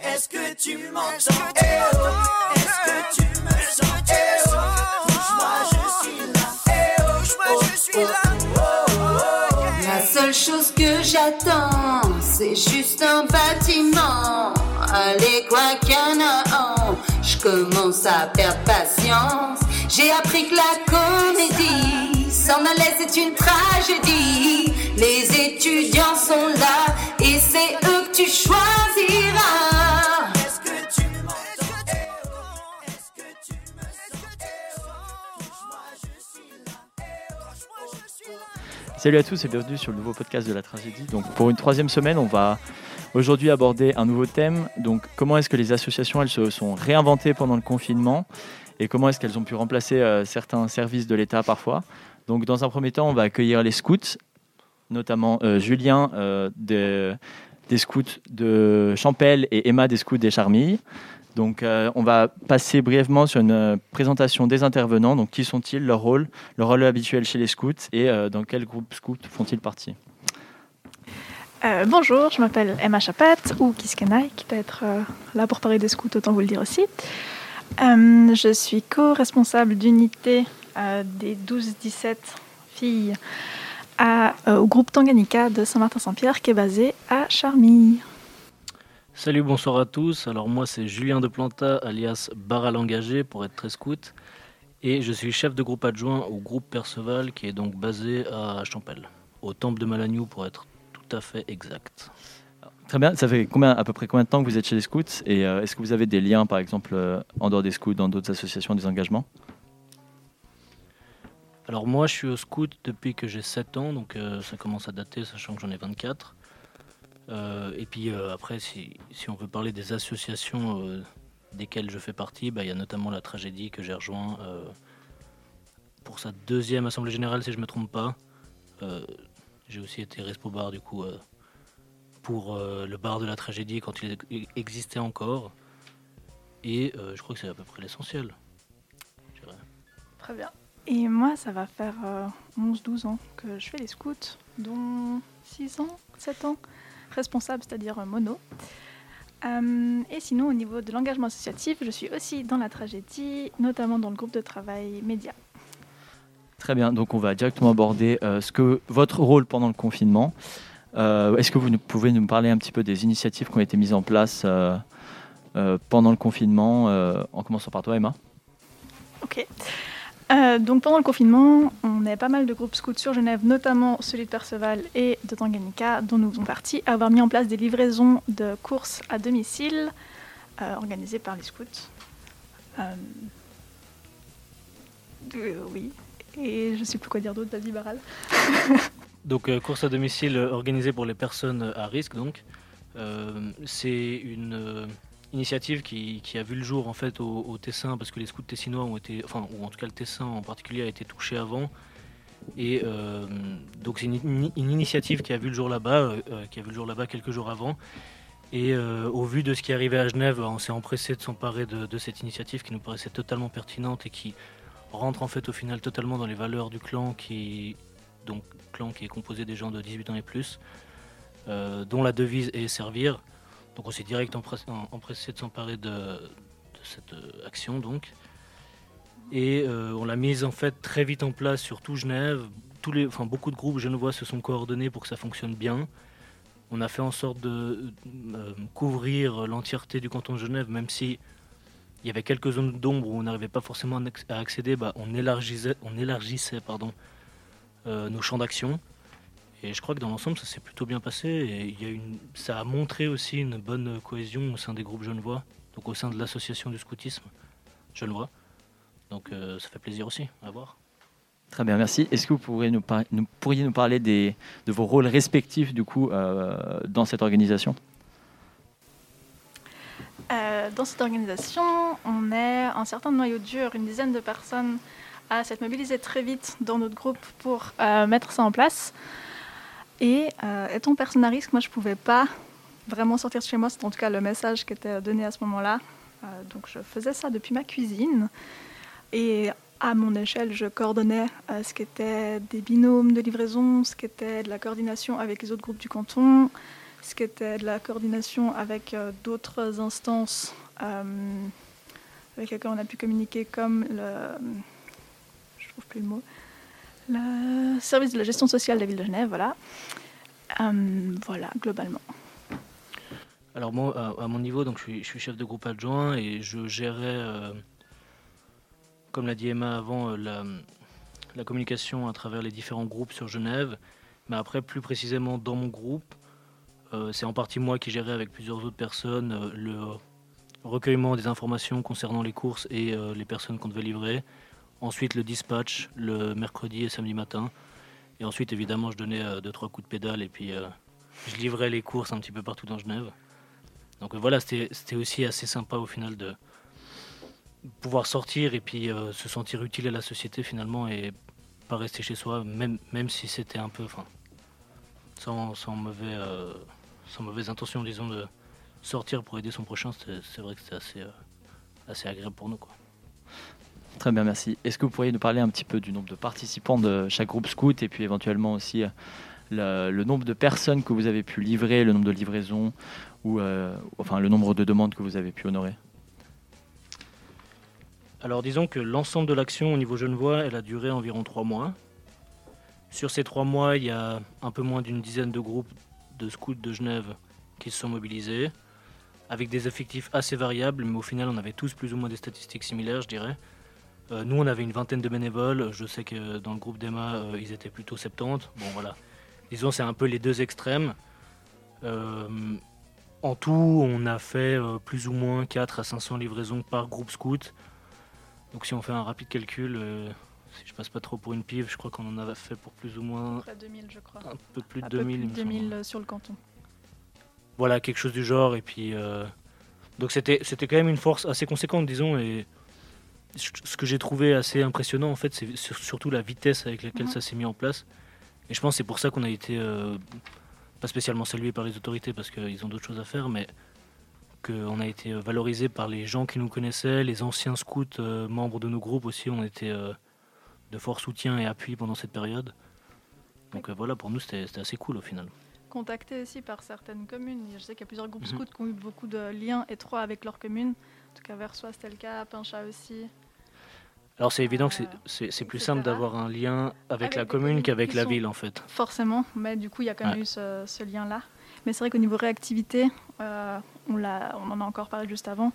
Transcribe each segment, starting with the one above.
Est-ce que tu m'entends? Eh oh, est-ce que tu me sens? Eh oh, touche-moi, je suis là Eh oh, touche-moi, je suis là La seule chose que j'attends, c'est juste un bâtiment. Allez, quoi qu'il y en a un, je commence à perdre patience. J'ai appris que la comédie, s'en aller, c'est une tragédie. Les étudiants sont là, et c'est eux que tu choisiras. Salut à tous et bienvenue sur le nouveau podcast de la tragédie. Donc pour une troisième semaine, on va aujourd'hui aborder un nouveau thème. Donc comment est-ce que les associations elles se sont réinventées pendant le confinement et comment est-ce qu'elles ont pu remplacer euh, certains services de l'État parfois? Donc dans un premier temps, on va accueillir les scouts, notamment euh, Julien euh, de- des scouts de Champel et Emma des scouts des Charmilles. Donc euh, on va passer brièvement sur une euh, présentation des intervenants. Donc qui sont-ils, leur rôle, leur rôle habituel chez les scouts et euh, dans quel groupe scout font-ils partie? Bonjour, je m'appelle Emma Chapat ou Kiskenai, qui peut être là pour parler des scouts, autant vous le dire aussi. Je suis co-responsable d'unité des 12-17 filles au groupe Tanganyika de Saint-Martin-Saint-Pierre qui est basé à Charmilles. Salut, bonsoir à tous. Alors moi c'est Julien de Planta, alias Barral Engagé pour être très scout. Et je suis chef de groupe adjoint au groupe Perceval qui est donc basé à Champel, au temple de Malagnou pour être tout à fait exact. Très bien. Ça fait combien, à peu près combien de temps que vous êtes chez les scouts? Et euh, est-ce que vous avez des liens, par exemple, euh, en dehors des scouts, dans d'autres associations, des engagements? Alors moi je suis au scout depuis que j'ai 7 ans, donc euh, ça commence à dater sachant que j'en ai 24. Euh, et puis euh, après si, si on veut parler des associations euh, desquelles je fais partie, bah, il y a notamment la tragédie que j'ai rejoint euh, pour sa deuxième assemblée générale si je ne me trompe pas. Euh, j'ai aussi été respo bar du coup euh, pour euh, le bar de la tragédie quand il e- existait encore. Et euh, je crois que c'est à peu près l'essentiel. Très bien. Et moi, ça va faire euh, 11-12 ans que je fais les scouts, dont 6 ans, 7 ans, responsable, c'est-à-dire euh, mono. Euh, et sinon, au niveau de l'engagement associatif, je suis aussi dans la tragédie, notamment dans le groupe de travail média. Très bien. Donc on va directement aborder euh, ce que votre rôle pendant le confinement. Euh, est-ce que vous nous- pouvez nous parler un petit peu des initiatives qui ont été mises en place pendant le confinement, en commençant par toi, Emma? Ok. Euh, donc pendant le confinement, on avait pas mal de groupes scouts sur Genève, notamment celui de Perceval et de Tanganyika, dont nous faisons partie, à avoir mis en place des livraisons de courses à domicile euh, organisées par les scouts. Euh, oui. Et je sais plus quoi dire d'autre, David Barral. Donc, euh, course à domicile euh, organisée pour les personnes à risque. Donc, c'est une initiative qui, a vu le jour en fait au, Tessin parce que les scouts tessinois ont été, enfin, ou en tout cas le Tessin en particulier a été touché avant. Et euh, donc c'est une, ini- une initiative qui a vu le jour là-bas, euh, euh, qui a vu le jour là-bas quelques jours avant. Et au vu de ce qui arrivait à Genève, on s'est empressé de s'emparer de, de cette initiative qui nous paraissait totalement pertinente et qui rentre en fait au final totalement dans les valeurs du clan qui donc clan qui est composé des gens de 18 ans et plus, dont la devise est servir. Donc on s'est direct empressé, de s'emparer de, cette euh, action donc. Et euh, on l'a mise en fait très vite en place sur tout Genève. Tous les, enfin, beaucoup de groupes genevois se sont coordonnés pour que ça fonctionne bien. On a fait en sorte de euh, couvrir l'entièreté du canton de Genève, même si il y avait quelques zones d'ombre où on n'arrivait pas forcément à acc- à accéder, bah, on élargissait, on élargissait pardon, nos champs d'action. Et je crois que dans l'ensemble, ça s'est plutôt bien passé. Et il y a une, ça a montré aussi une bonne cohésion au sein des groupes genevois, donc au sein de l'association du scoutisme genevois. Donc euh, ça fait plaisir aussi à voir. Très bien, merci. Est-ce que vous pourriez nous, par- nous- pourriez nous parler des, de vos rôles respectifs du coup euh, dans cette organisation? Euh, dans cette organisation, on est un certain noyau dur, une dizaine de personnes à s'être mobilisées très vite dans notre groupe pour euh, mettre ça en place. Et euh, étant personne à risque, moi je ne pouvais pas vraiment sortir de chez moi, c'est en tout cas le message qui était donné à ce moment-là. Euh, donc je faisais ça depuis ma cuisine. Et à mon échelle, je coordonnais euh, ce qui était des binômes de livraison, ce qui était de la coordination avec les autres groupes du canton. ce qui était de la coordination avec euh, d'autres instances avec lesquelles on a pu communiquer, comme le. Je trouve plus le mot. Le service de la gestion sociale de la ville de Genève, voilà. Euh, voilà, globalement. Alors moi, à, mon niveau, donc je suis, chef de groupe adjoint et je gérais, euh, comme l'a dit Emma avant, euh, la, la communication à travers les différents groupes sur Genève. Mais après, plus précisément dans mon groupe, euh, c'est en partie moi qui gérais avec plusieurs autres personnes le recueillement des informations concernant les courses et les personnes qu'on devait livrer. Ensuite, le dispatch le mercredi et samedi matin. Et ensuite, évidemment, je donnais euh, deux, trois coups de pédale et puis euh, je livrais les courses un petit peu partout dans Genève. Donc euh, voilà, c'était aussi assez sympa au final de pouvoir sortir et puis se sentir utile à la société finalement et pas rester chez soi, même, même si c'était un peu, sans, sans, mauvais, sans mauvaise intention, disons, de sortir pour aider son prochain, c'est vrai que c'était assez, assez agréable pour nous. Quoi. Très bien, merci. Est-ce que vous pourriez nous parler un petit peu du nombre de participants de chaque groupe scout et puis éventuellement aussi euh, le, nombre de personnes que vous avez pu livrer, le nombre de livraisons ou euh, enfin le nombre de demandes que vous avez pu honorer? Alors disons que l'ensemble de l'action au niveau Genevois, elle a duré environ trois mois. Sur ces trois mois, il y a un peu moins d'une dizaine de groupes de scouts de Genève qui se sont mobilisés, avec des effectifs assez variables, mais au final, on avait tous plus ou moins des statistiques similaires, je dirais. Euh, nous, on avait une vingtaine de bénévoles. Je sais que dans le groupe d'Emma, euh, ils étaient plutôt 70. Bon, voilà. Disons, c'est un peu les deux extrêmes. Euh, en tout, on a fait plus ou moins 4 à 500 livraisons par groupe scout. Donc si on fait un rapide calcul, si je passe pas trop pour une pive, je crois qu'on en a fait pour plus ou moins Près de 2000, je crois. un peu plus de Un peu 2000. plus il de me semble. 2000 sur le canton. Voilà, quelque chose du genre. Et puis, donc c'était c'était quand même une force assez conséquente, disons. Et ce que j'ai trouvé assez impressionnant, en fait, c'est sur- surtout la vitesse avec laquelle Mhm. ça s'est mis en place. Et je pense que c'est pour ça qu'on a été euh, pas spécialement salué par les autorités parce qu'ils ont d'autres choses à faire, mais qu'on a été euh, valorisé par les gens qui nous connaissaient, les anciens scouts, euh, membres de nos groupes aussi, ont été euh, de fort soutien et appui pendant cette période. Donc voilà, pour nous, c'était c'était assez cool au final. Contacté aussi par certaines communes. Je sais qu'il y a plusieurs groupes Mhm. scouts qui ont eu beaucoup de liens étroits avec leur commune. En tout cas, Versoix, c'était le cas, Pinchat aussi. Alors c'est évident que c'est- Euh, plus simple d'avoir un lien avec, Avec la commune qu'avec la ville en fait. Forcément, mais du coup, il y a quand même Ouais. eu ce, ce lien-là. Mais c'est vrai qu'au niveau réactivité, euh, on, l'a- on en a encore parlé juste avant.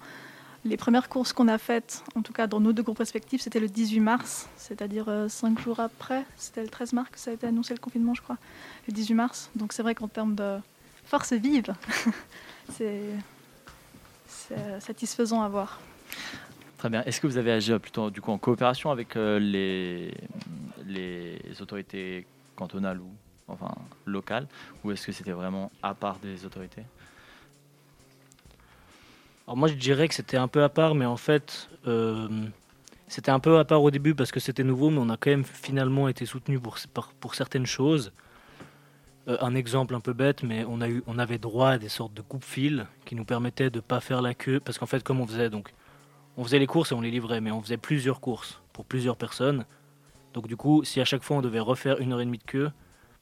Les premières courses qu'on a faites, en tout cas dans nos deux groupes respectifs, c'était le 18 mars, c'est-à-dire euh, cinq jours après. C'était le 13 mars que ça a été annoncé le confinement, je crois. Le 18 mars. Donc c'est vrai qu'en termes de force vive, c'est c'est satisfaisant à voir. Très bien. Est-ce que vous avez agi euh, plutôt du coup en coopération avec euh, les, les autorités cantonales ou enfin locales ou est-ce que c'était vraiment à part des autorités? Alors moi je dirais que c'était un peu à part, mais en fait euh, c'était un peu à part au début parce que c'était nouveau, mais on a quand même finalement été soutenu pour, pour certaines choses. Euh, un exemple un peu bête, mais on, a eu, on avait droit à des sortes de coupe-fil qui nous permettaient de ne pas faire la queue, parce qu'en fait comme on faisait donc on faisait les courses et on les livrait, mais on faisait plusieurs courses pour plusieurs personnes. Donc du coup, si à chaque fois on devait refaire une heure et demie de queue,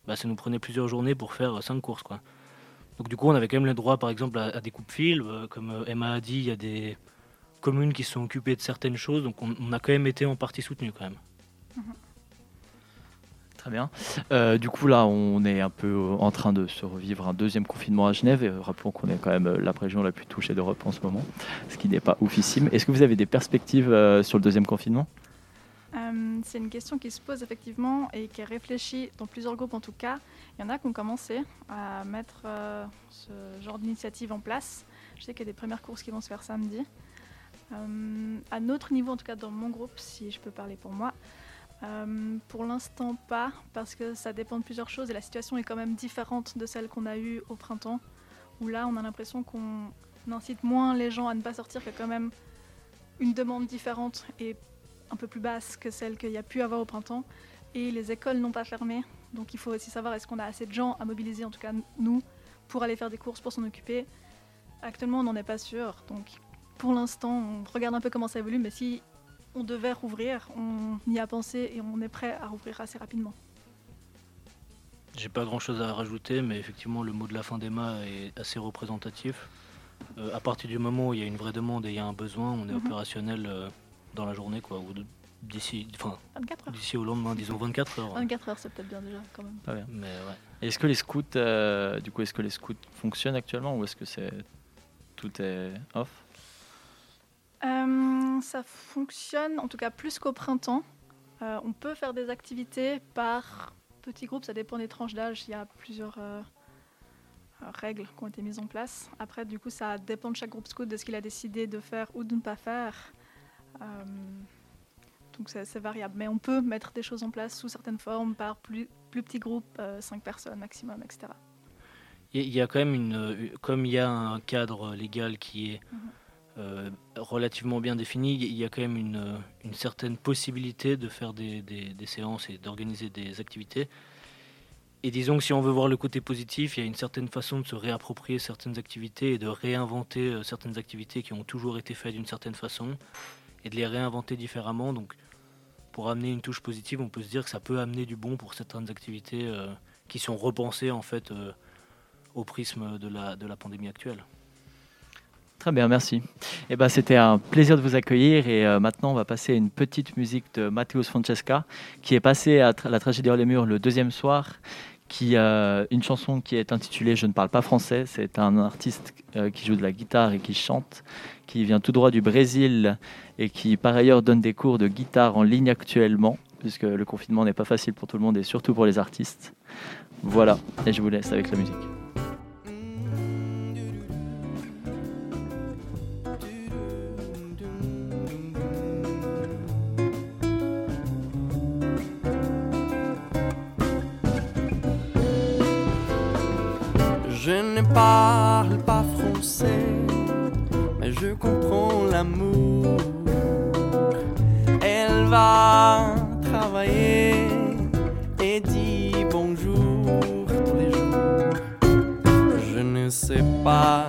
bah, ça nous prenait plusieurs journées pour faire euh, cinq courses. Donc du coup, on avait quand même le droit, par exemple, à, des coupes-fils. Euh, comme Emma a dit, il y a des communes qui se sont occupées de certaines choses, donc on, a quand même été en partie soutenu quand même. Très bien. Euh, du coup, là, on est un peu euh, en train de se revivre un deuxième confinement à Genève. Et rappelons qu'on est quand même euh, la région la plus touchée d'Europe en ce moment, ce qui n'est pas oufissime. Est-ce que vous avez des perspectives sur le deuxième confinement? C'est une question qui se pose effectivement et qui est réfléchie dans plusieurs groupes en tout cas. Il y en a qui ont commencé à mettre ce genre d'initiative en place. Je sais qu'il y a des premières courses qui vont se faire samedi. À notre niveau, en tout cas dans mon groupe, si je peux parler pour moi, euh, pour l'instant pas, parce que ça dépend de plusieurs choses et la situation est quand même différente de celle qu'on a eue au printemps, où là on a l'impression qu'on incite moins les gens à ne pas sortir, qu'il y a quand même une demande différente et un peu plus basse que celle qu'il y a pu avoir au printemps. Et les écoles n'ont pas fermé. Donc il faut aussi savoir est-ce qu'on a assez de gens à mobiliser, en tout cas nous, pour aller faire des courses, pour s'en occuper? Actuellement, on n'en est pas sûr. Donc pour l'instant, on regarde un peu comment ça évolue. Mais si on devait rouvrir, on y a pensé et on est prêt à rouvrir assez rapidement. J'ai pas grand chose à rajouter, mais effectivement, le mot de la fin d'Emma est assez représentatif. Euh, à partir du moment où il y a une vraie demande et il y a un besoin, on est Mhm. opérationnel euh, dans la journée, quoi, ou de- d'ici, enfin, 24 heures. d'ici au lendemain, disons 24 heures. 24 heures, c'est peut-être bien déjà quand même. Pas bien. Mais ouais. Et Est-ce que les scouts, euh, du coup, est-ce que les scouts fonctionnent actuellement ou est-ce que c'est tout est off? Euh, ça fonctionne, en tout cas plus qu'au printemps. Euh, on peut faire des activités par petits groupes, ça dépend des tranches d'âge. Il y a plusieurs euh, règles qui ont été mises en place. Après, du coup, ça dépend de chaque groupe scout de ce qu'il a décidé de faire ou de ne pas faire. Donc c'est variable. Mais on peut mettre des choses en place sous certaines formes par plus, plus petits groupes, 5 personnes maximum, etc. Il y a- quand même une, comme il y a un cadre légal qui est Mhm. Euh, relativement bien défini, il y a quand même une, euh, certaine possibilité de faire des, séances et d'organiser des activités. Et disons que si on veut voir le côté positif, il y a une certaine façon de se réapproprier certaines activités et de réinventer euh, certaines activités qui ont toujours été faites d'une certaine façon et de les réinventer différemment. Donc, pour amener une touche positive, on peut se dire que ça peut amener du bon pour certaines activités qui sont repensées en fait au prisme de la pandémie actuelle. Très bien, merci. Eh ben, C'était un plaisir de vous accueillir et euh, maintenant on va passer à une petite musique de Matthäus Francesca qui est passée à la tragédie hors les murs le deuxième soir. Qui, euh, une chanson qui est intitulée Je ne parle pas français. C'est un artiste euh, qui joue de la guitare et qui chante, qui vient tout droit du Brésil et qui par ailleurs donne des cours de guitare en ligne actuellement, puisque le confinement n'est pas facile pour tout le monde et surtout pour les artistes. Voilà, et je vous laisse avec la musique. Parle pas français, mais je comprends l'amour. Elle va travailler et dit bonjour tous les jours. Je ne sais pas,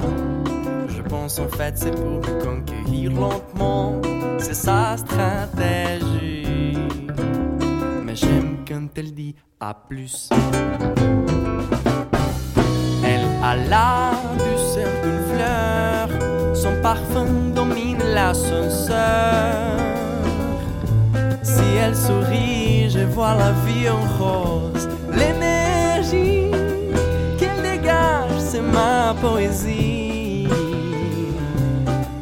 je pense en fait c'est pour me conquérir lentement. C'est sa stratégie. Mais j'aime quand elle dit à plus. La douceur d'une fleur, son parfum domine l'ascenseur. Si elle sourit, je vois la vie en rose. L'énergie qu'elle dégage, c'est ma poésie.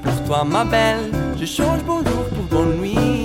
Pour toi, ma belle, je change bonjour pour bonne nuit.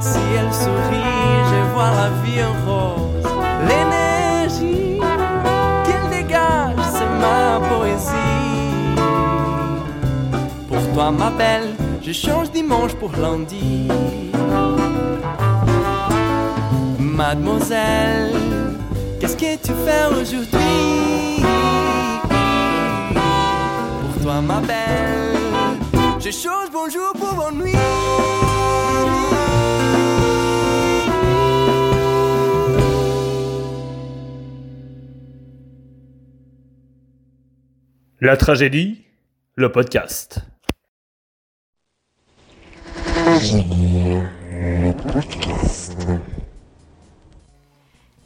Si elle sourit, je vois la vie en rose. L'énergie qu'elle dégage, c'est ma poésie. Pour toi, ma belle, je change dimanche pour lundi. Mademoiselle, qu'est-ce que tu fais aujourd'hui? Pour toi, ma belle, je change bonjour La tragédie, le podcast.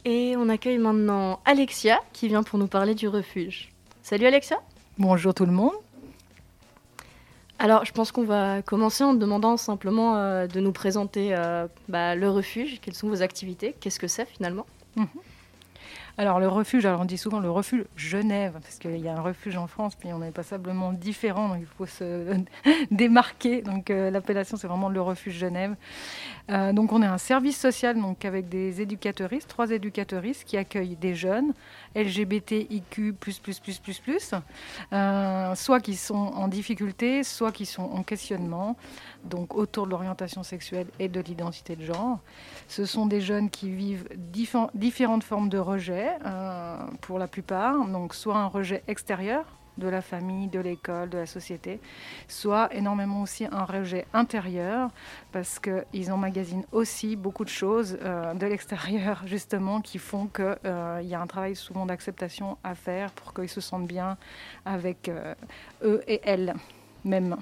Et on accueille maintenant Alexia qui vient pour nous parler du refuge. Salut Alexia Bonjour tout le monde. Alors, je pense qu'on va commencer en demandant simplement euh, de nous présenter euh, bah, le refuge, quelles sont vos activités, qu'est-ce que c'est finalement? Mhm. Alors le refuge, alors on dit souvent le refuge Genève, parce qu'il y a un refuge en France, puis on est passablement différent, donc il faut se démarquer. Donc euh, l'appellation c'est vraiment le refuge Genève. Euh, donc on est un service social donc avec des éducateuristes, trois éducateuristes qui accueillent des jeunes LGBTIQ+++++, euh, soit qui sont en difficulté, soit qui sont en questionnement, donc autour de l'orientation sexuelle et de l'identité de genre. Ce sont des jeunes qui vivent différentes formes de rejet euh, pour la plupart, donc soit un rejet extérieur de la famille, de l'école, de la société, soit énormément aussi un rejet intérieur, parce qu'ils emmagasinent aussi beaucoup de choses euh, de l'extérieur, justement, qui font qu'il euh, y a un travail souvent d'acceptation à faire pour qu'ils se sentent bien avec euh, eux et elles mêmes.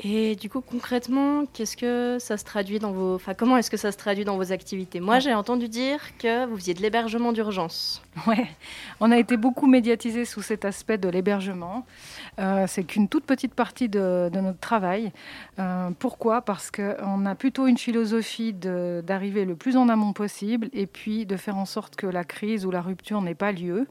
Et du coup, concrètement, qu'est-ce que ça se traduit dans vos, enfin, comment est-ce que ça se traduit dans vos activités? Moi, j'ai entendu dire que vous faisiez de l'hébergement d'urgence. Ouais, on a été beaucoup médiatisé sous cet aspect de l'hébergement. Euh, c'est qu'une toute petite partie de, notre travail. Euh, pourquoi? Parce qu'on a plutôt une philosophie d'arriver le plus en amont possible et puis de faire en sorte que la crise ou la rupture n'ait pas lieu.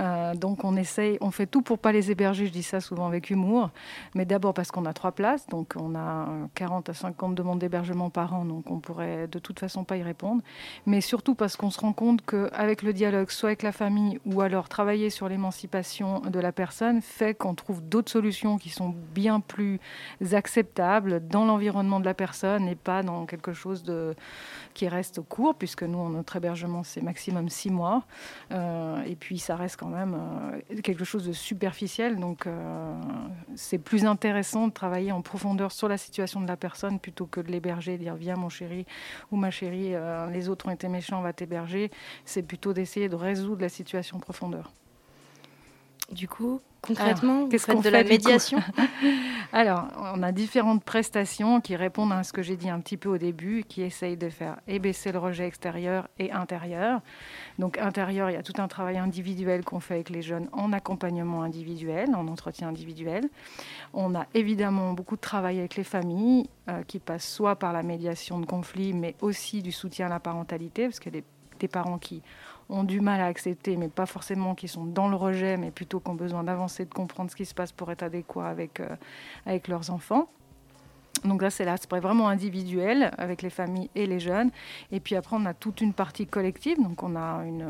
Euh, donc on essaye, on fait tout pour pas les héberger. Je dis ça souvent avec humour, mais d'abord parce qu'on a trois places donc on a 40 à 50 demandes d'hébergement par an, donc on pourrait de toute façon pas y répondre. Mais surtout parce qu'on se rend compte qu'avec le dialogue, soit la famille ou alors travailler sur l'émancipation de la personne, fait qu'on trouve d'autres solutions qui sont bien plus acceptables dans l'environnement de la personne et pas dans quelque chose de, qui reste court, puisque nous, notre hébergement, c'est maximum six mois. Euh, et puis ça reste quand même euh, quelque chose de superficiel, donc euh, c'est plus intéressant de travailler en profondeur sur la situation de la personne plutôt que de l'héberger, dire viens mon chéri ou ma chérie, les autres ont été méchants, on va t'héberger. C'est plutôt d'essayer de résoudre la situation en profondeur. Du coup, concrètement, qu'est-ce qu'on de la médiation? Alors, on a différentes prestations qui répondent à ce que j'ai dit un petit peu au début, qui essayent de faire ébaisser le rejet extérieur et intérieur. Donc, intérieur, il y a tout un travail individuel qu'on fait avec les jeunes en accompagnement individuel, en entretien individuel. On a évidemment beaucoup de travail avec les familles euh, qui passent soit par la médiation de conflits, mais aussi du soutien à la parentalité, parce qu'il y a des parents qui ont du mal à accepter, mais pas forcément qui sont dans le rejet, mais plutôt qui ont besoin d'avancer, de comprendre ce qui se passe pour être adéquat avec, euh, avec leurs enfants. Donc là, c'est l'aspect vraiment individuel avec les familles et les jeunes. Et puis après, on a toute une partie collective. Donc on a une,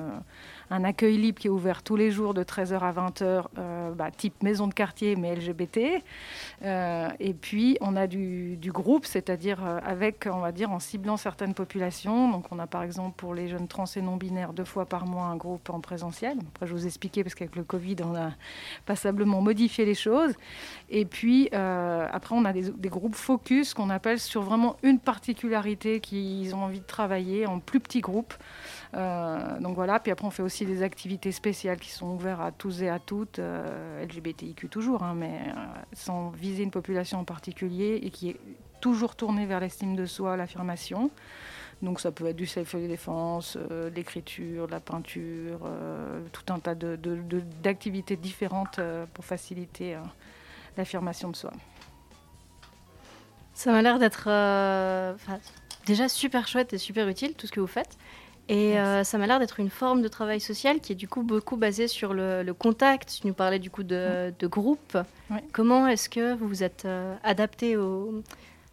un accueil libre qui est ouvert tous les jours de 13h à 20h, euh, bah, type maison de quartier, mais LGBT. Euh, et puis, on a du, groupe, c'est-à-dire euh, avec, on va dire, en ciblant certaines populations. Donc, on a par exemple pour les jeunes trans et non-binaires, deux fois par mois, un groupe en présentiel. Après, je vous expliquer, parce qu'avec le Covid, on a passablement modifié les choses. Et puis, après, on a des, des groupes focus qu'on appelle sur vraiment une particularité qu'ils ont envie de travailler en plus petits groupes. Euh, donc voilà, puis après on fait aussi des activités spéciales qui sont ouvertes à tous et à toutes, euh, LGBTIQ toujours, hein, mais euh, sans viser une population en particulier et qui est toujours tournée vers l'estime de soi, l'affirmation. Donc ça peut être du self-défense, l'écriture, la peinture, tout un tas d'activités différentes pour faciliter l'affirmation de soi. Ça m'a l'air d'être déjà super chouette et super utile tout ce que vous faites. Et euh, ça m'a l'air d'être une forme de travail social qui est du coup beaucoup basée sur le, contact. Tu nous parlais du coup de, groupe. Comment est-ce que vous vous êtes euh, adapté au,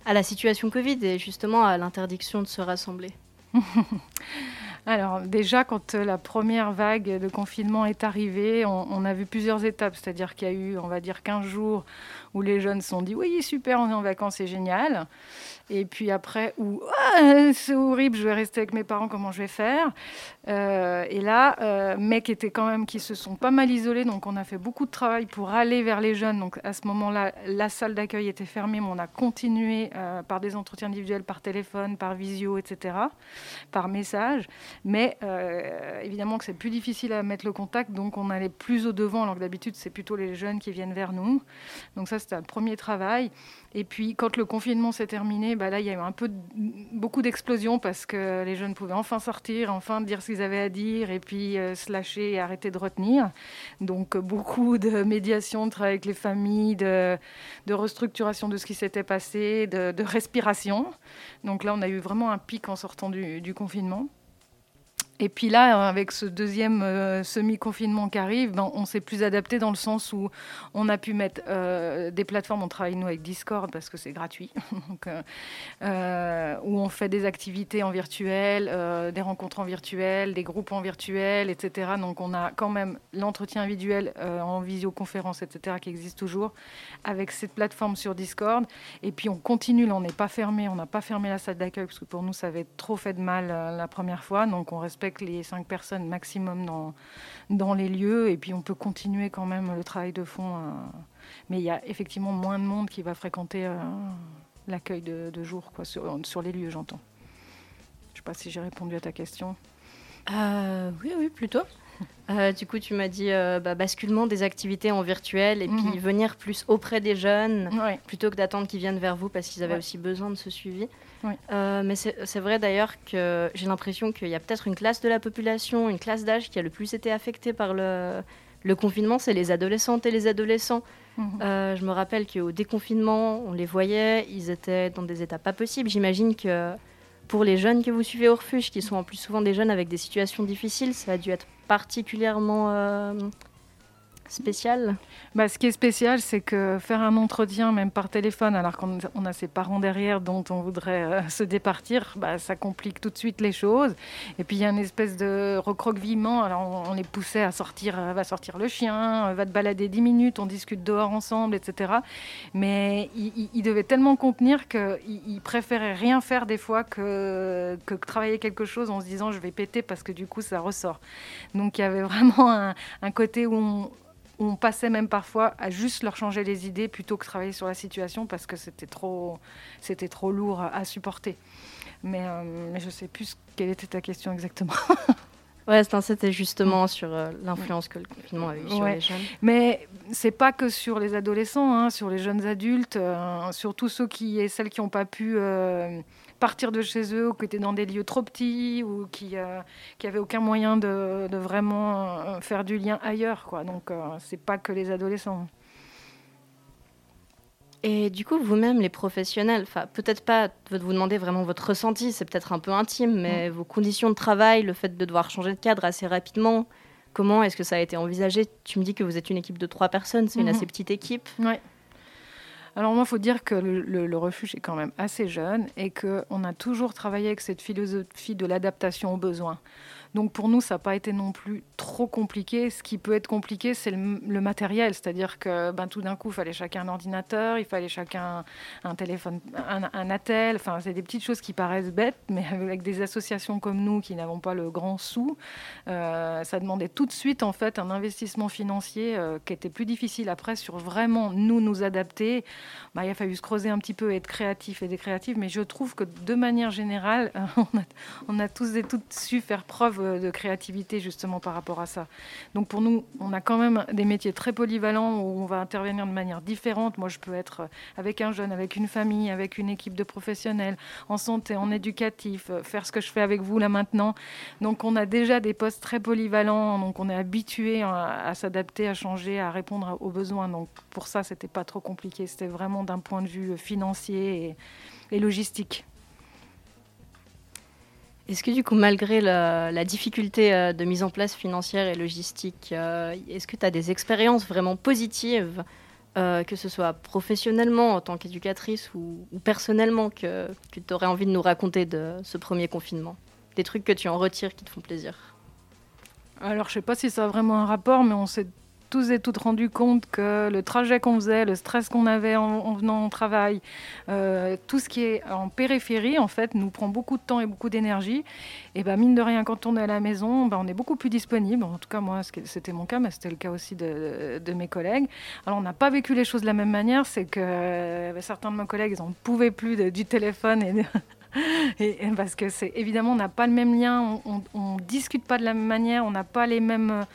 à la situation Covid et justement à l'interdiction de se rassembler? Alors déjà, quand la première vague de confinement est arrivée, on, on a vu plusieurs étapes. C'est-à-dire qu'il y a eu, on va dire, 15 jours où les jeunes se sont dit oui, super, on est en vacances, c'est génial. Et puis après, où ah, c'est horrible, je vais rester avec mes parents, comment je vais faire? Euh, Et là, euh, mecs étaient quand même qui se sont pas mal isolés, donc on a fait beaucoup de travail pour aller vers les jeunes. Donc à ce moment-là, la salle d'accueil était fermée, mais on a continué euh, par des entretiens individuels, par téléphone, par visio, etc., par message. Mais euh, évidemment que c'est plus difficile à mettre le contact, donc on allait plus au devant, alors que d'habitude c'est plutôt les jeunes qui viennent vers nous. Donc ça c'était un premier travail. Et puis quand le confinement s'est terminé, bah là il y a eu un peu beaucoup d'explosions parce que les jeunes pouvaient enfin sortir, enfin dire ce qu'ils avaient à dire et puis euh, se lâcher et arrêter de retenir. Donc beaucoup de médiation, de travail avec les familles, de, restructuration de ce qui s'était passé, de, respiration. Donc là on a eu vraiment un pic en sortant du confinement. Et puis là, avec ce deuxième euh, semi-confinement qui arrive, ben, on s'est plus adapté dans le sens où on a pu mettre euh, des plateformes. On travaille nous avec Discord parce que c'est gratuit, euh, où on fait des activités en virtuel, des rencontres en virtuel, des groupes en virtuel, etc. Donc on a quand même l'entretien individuel en visioconférence, etc. qui existe toujours avec cette plateforme sur Discord. Et puis on continue. Là, on n'est pas fermé. On n'a pas fermé la salle d'accueil parce que pour nous ça avait trop fait de mal la première fois. Donc on respecte les cinq personnes maximum dans, dans les lieux et puis on peut continuer quand même le travail de fond. euh, mais il y a effectivement moins de monde qui va fréquenter euh, l'accueil de, de jour quoi, sur, sur les lieux, j'entends. Je ne sais pas si j'ai répondu à ta question. Euh, oui, oui, plutôt. Euh, du coup, tu m'as dit euh, bah, basculement des activités en virtuel et puis Mhm. venir plus auprès des jeunes Ouais. plutôt que d'attendre qu'ils viennent vers vous parce qu'ils avaient Ouais. aussi besoin de ce suivi. Euh, mais c'est vrai d'ailleurs que j'ai l'impression qu'il y a peut-être une classe de la population, une classe d'âge qui a le plus été affectée par le, le confinement, c'est les adolescentes et les adolescents. Mhm. Euh, je me rappelle qu'au déconfinement, on les voyait, ils étaient dans des états pas possibles. J'imagine que pour les jeunes que vous suivez au refuge, qui sont en plus souvent des jeunes avec des situations difficiles, ça a dû être particulièrement euh, spécial. Bah, ce qui est spécial, c'est que faire un entretien, même par téléphone, alors qu'on on a ses parents derrière dont on voudrait euh, se départir, bah, ça complique tout de suite les choses. Et puis il y a une espèce de recroquevillement. Alors on, les poussait à sortir, euh, va sortir le chien, euh, va te balader 10 minutes, on discute dehors ensemble, etc. Mais ils il, il devaient tellement contenir qu'ils ils préféraient rien faire des fois que, que travailler quelque chose en se disant je vais péter parce que du coup ça ressort. Donc il y avait vraiment un, un côté où on, on passait même parfois à juste leur changer les idées plutôt que travailler sur la situation parce que c'était trop, c'était trop lourd à, supporter. Mais, euh, mais je ne sais plus quelle était ta question exactement. Ouais, c'était- justement sur euh, l'influence que le confinement a eu sur Ouais. les jeunes. Mais c'est pas que sur les adolescents, hein, sur les jeunes adultes, euh, sur tous ceux qui et celles qui n'ont pas pu partir de chez eux ou qui étaient dans des lieux trop petits ou qui euh, qui avaient aucun moyen de, de vraiment euh, faire du lien ailleurs, quoi. Donc euh, c'est pas que les adolescents. Et du coup, vous-même, les professionnels, enfin, peut-être pas de vous demander vraiment votre ressenti, c'est peut-être un peu intime, mais vos conditions de travail, le fait de devoir changer de cadre assez rapidement, comment est-ce que ça a été envisagé? Tu me dis que vous êtes une équipe de trois personnes, c'est une Mhm. assez petite équipe. Ouais. Alors moi, il faut dire que le, refuge est quand même assez jeune et qu'on a toujours travaillé avec cette philosophie de l'adaptation aux besoins. Donc pour nous, ça n'a pas été non plus trop compliqué. Ce qui peut être compliqué, c'est le, matériel. C'est-à-dire que ben, tout d'un coup, il fallait chacun un ordinateur, il fallait chacun un téléphone, un, un attel. Enfin, c'est des petites choses qui paraissent bêtes, mais avec des associations comme nous qui n'avons pas le grand sou, euh, ça demandait tout de suite en fait un investissement financier euh, qui était plus difficile après sur vraiment nous nous adapter. Bah, il a fallu se creuser un petit peu, être créatif et des créatifs, mais je trouve que de manière générale, on a, on a tous et toutes su faire preuve de créativité justement par rapport à ça. Donc pour nous, on a quand même des métiers très polyvalents où on va intervenir de manière différente. Moi, je peux être euh, avec un jeune, avec une famille, avec une équipe de professionnels, en santé, en éducatif, euh, faire ce que je fais avec vous là maintenant. Donc on a déjà des postes très polyvalents, donc on est habitué à, s'adapter, à changer, à répondre aux besoins. Donc pour ça, c'était pas trop compliqué. C'était vraiment d'un point de vue financier et logistique. Est-ce que du coup, malgré la, difficulté euh, de mise en place financière et logistique, euh, est-ce que tu as des expériences vraiment positives, euh, que ce soit professionnellement en tant qu'éducatrice ou, personnellement, que, tu aurais envie de nous raconter de ce premier confinement? Des trucs que tu en retires qui te font plaisir? Alors je sais pas si ça a vraiment un rapport, mais on s'est tous et toutes rendu compte que le trajet qu'on faisait, le stress qu'on avait en, en venant au travail, euh, tout ce qui est en périphérie, en fait, nous prend beaucoup de temps et beaucoup d'énergie. Et ben mine de rien, quand on est à la maison, ben, on est beaucoup plus disponible. En tout cas, moi, c'était mon cas, mais c'était le cas aussi de, mes collègues. Alors, on n'a pas vécu les choses de la même manière. C'est que euh, certains de mes collègues, ils n'en pouvaient plus de- du téléphone et et, parce que c'est évidemment, on n'a pas le même lien, on ne discute pas de la même manière, on n'a pas les mêmes,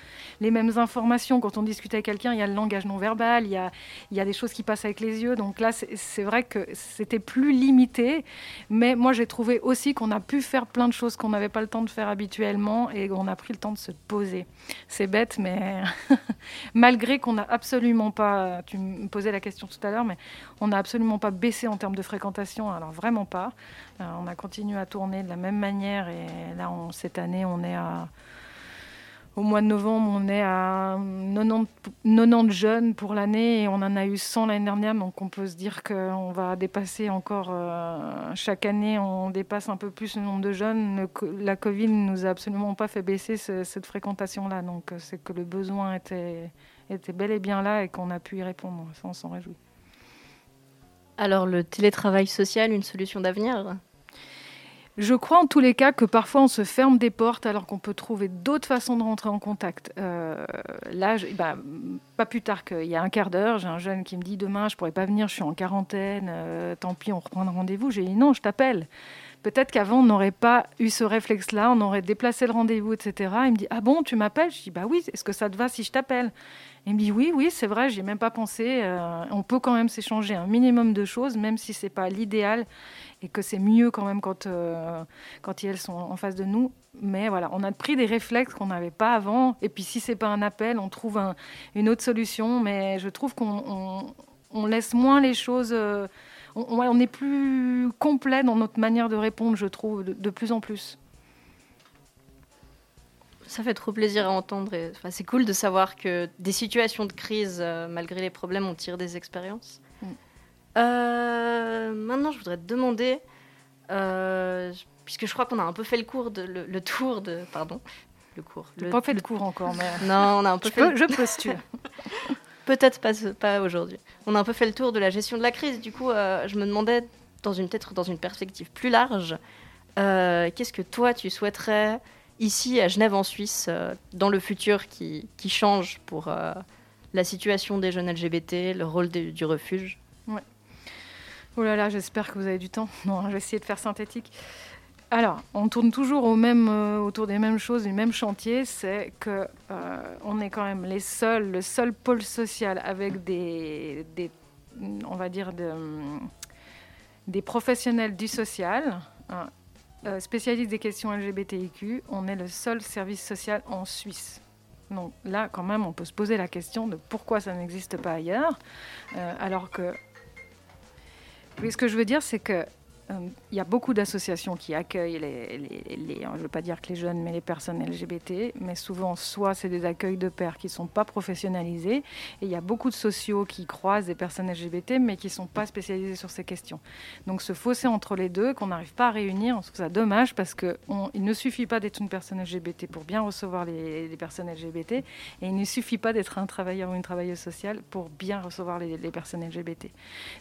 les mêmes informations. Quand on discute avec quelqu'un, il y a le langage non verbal, il y a, des choses qui passent avec les yeux. Donc là, c'est vrai que c'était plus limité. Mais moi, j'ai trouvé aussi qu'on a pu faire plein de choses qu'on n'avait pas le temps de faire habituellement et on a pris le temps de se poser. C'est bête, mais malgré qu'on n'a absolument pas, tu me posais la question tout à l'heure, mais on n'a absolument pas baissé en termes de fréquentation, alors vraiment pas. Euh, on a continué à tourner de la même manière et là, cette année, on est à au mois de novembre, on est à 90, jeunes pour l'année et on en a eu 100 l'année dernière. Donc on peut se dire qu'on va dépasser encore, euh, chaque année, on dépasse un peu plus le nombre de jeunes. la Covid ne nous a absolument pas fait baisser cette fréquentation-là. Donc c'est que le besoin était, était bel et bien là et qu'on a pu y répondre. Ça, on s'en réjouit. Alors le télétravail social, une solution d'avenir? Je crois en tous les cas que parfois on se ferme des portes alors qu'on peut trouver d'autres façons de rentrer en contact. Euh, là, bah, pas plus tard qu'il y a un quart d'heure, j'ai un jeune qui me dit demain je pourrais pas venir, je suis en quarantaine, euh, tant pis, on reprend rendez-vous. J'ai dit non, je t'appelle. Peut-être qu'avant on n'aurait pas eu ce réflexe-là, on aurait déplacé le rendez-vous, etc. Il me dit ah bon, tu m'appelles? Je dis bah oui, est-ce que ça te va si je t'appelle? Il me dit oui, oui, c'est vrai, j'ai même pas pensé. Euh, on peut quand même s'échanger un minimum de choses, même si c'est pas l'idéal et que c'est mieux quand même quand, euh, elles sont en face de nous. Mais voilà, on a pris des réflexes qu'on n'avait pas avant. Et puis si c'est pas un appel, on trouve une autre solution. Mais je trouve qu'on on, laisse moins les choses. Euh, on, est plus complet dans notre manière de répondre, je trouve, de, plus en plus. Ça fait trop plaisir à entendre. Enfin, c'est cool de savoir que des situations de crise, euh, malgré les problèmes, on tire des expériences. Euh, maintenant, je voudrais te demander, euh, puisque je crois qu'on a un peu fait le, cours de, le, tour de. Pardon Le cours. Le, pas fait le cours encore, mais. Non, on a un peu fait. Je postule. Peut-être pas, aujourd'hui. On a un peu fait le tour de la gestion de la crise. Du coup, euh, je me demandais, dans une peut-être dans une perspective plus large, qu'est-ce que toi tu souhaiterais ici à Genève en Suisse dans le futur qui, qui change pour la situation des jeunes LGBT, le rôle du refuge? Ouais. Oh là là, j'espère que vous avez du temps. Non, je vais essayer de faire synthétique. Alors, on tourne toujours euh, autour des mêmes choses, du même chantier, c'est que euh, on est quand même le seul pôle social avec des, des professionnels du social, hein, euh, spécialistes des questions LGBTIQ. On est le seul service social en Suisse. Donc là, quand même, on peut se poser la question de pourquoi ça n'existe pas ailleurs, alors que ce que je veux dire, c'est que euh, il y a beaucoup d'associations qui accueillent les, les, je ne veux pas dire que les jeunes, mais les personnes LGBT, mais souvent, soit c'est des accueils de pères qui ne sont pas professionnalisés, et il y a beaucoup de sociaux qui croisent des personnes LGBT, mais qui ne sont pas spécialisés sur ces questions. Donc ce fossé entre les deux, qu'on n'arrive pas à réunir, on trouve ça dommage, parce qu'il ne suffit pas d'être une personne LGBT pour bien recevoir les, personnes LGBT, et il ne suffit pas d'être un travailleur ou une travailleuse sociale pour bien recevoir les, personnes LGBT.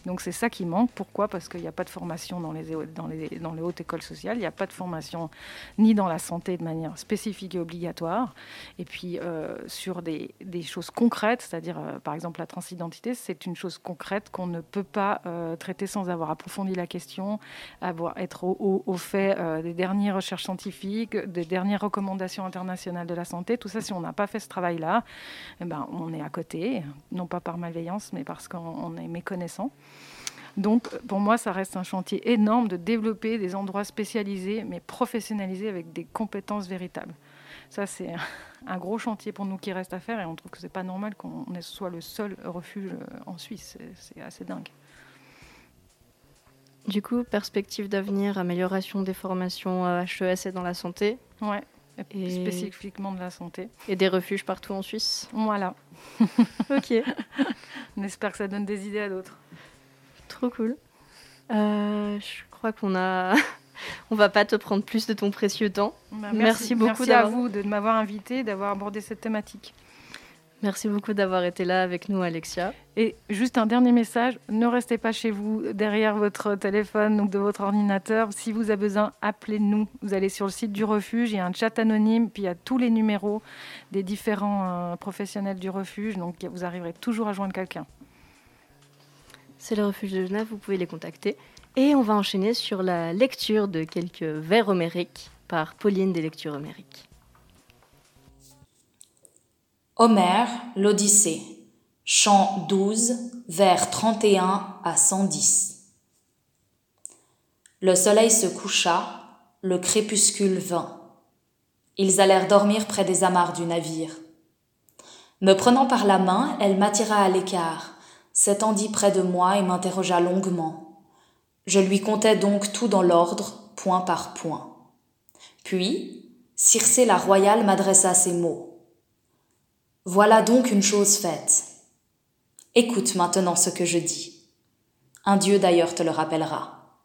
Donc c'est ça qui manque. Pourquoi? Parce qu'il n'y a pas de formation dans les dans les, hautes écoles sociales. Il n'y a pas de formation ni dans la santé de manière spécifique et obligatoire. Et puis euh, sur des, choses concrètes, c'est-à-dire euh, par exemple la transidentité, c'est une chose concrète qu'on ne peut pas euh, traiter sans avoir approfondi la question, avoir, être au, au, fait des dernières recherches scientifiques, des dernières recommandations internationales de la santé. Tout ça, si on n'a pas fait ce travail-là, eh ben, on est à côté, non pas par malveillance, mais parce qu'on est méconnaissant. Donc, pour moi, ça reste un chantier énorme de développer des endroits spécialisés, mais professionnalisés avec des compétences véritables. Ça, c'est un gros chantier pour nous qui reste à faire et on trouve que ce n'est pas normal qu'on soit le seul refuge euh, en Suisse. C'est assez dingue. Du coup, perspective d'avenir, amélioration des formations HES et dans la santé. Ouais, et spécifiquement de la santé. Et des refuges partout en Suisse. Voilà. ok. On espère que ça donne des idées à d'autres. Trop cool. Euh, je crois qu'on a. On va pas te prendre plus de ton précieux temps. Bah, merci, beaucoup. Merci à vous de m'avoir invité, d'avoir abordé cette thématique. Merci beaucoup d'avoir été là avec nous, Alexia. Et juste un dernier message, ne restez pas chez vous, derrière votre téléphone ou de votre ordinateur. Si vous avez besoin, appelez-nous. Vous allez sur le site du refuge, il y a un chat anonyme, puis il y a tous les numéros des différents euh, professionnels du refuge. Donc vous arriverez toujours à joindre quelqu'un c'est le refuge de Genève, vous pouvez les contacter. Et on va enchaîner sur la lecture de quelques vers homériques par Pauline des lectures homériques. Homère, l'Odyssée, chant 12, vers 31 à 110. Le soleil se coucha, le crépuscule vint. Ils allèrent dormir près des amarres du navire. Me prenant par la main, elle m'attira à l'écart, s'étendit près de moi et m'interrogea longuement. Je lui contai donc tout dans l'ordre, point par point. Puis, Circé la royale m'adressa ces mots. Voilà donc une chose faite. Écoute maintenant ce que je dis. Un dieu d'ailleurs te le rappellera.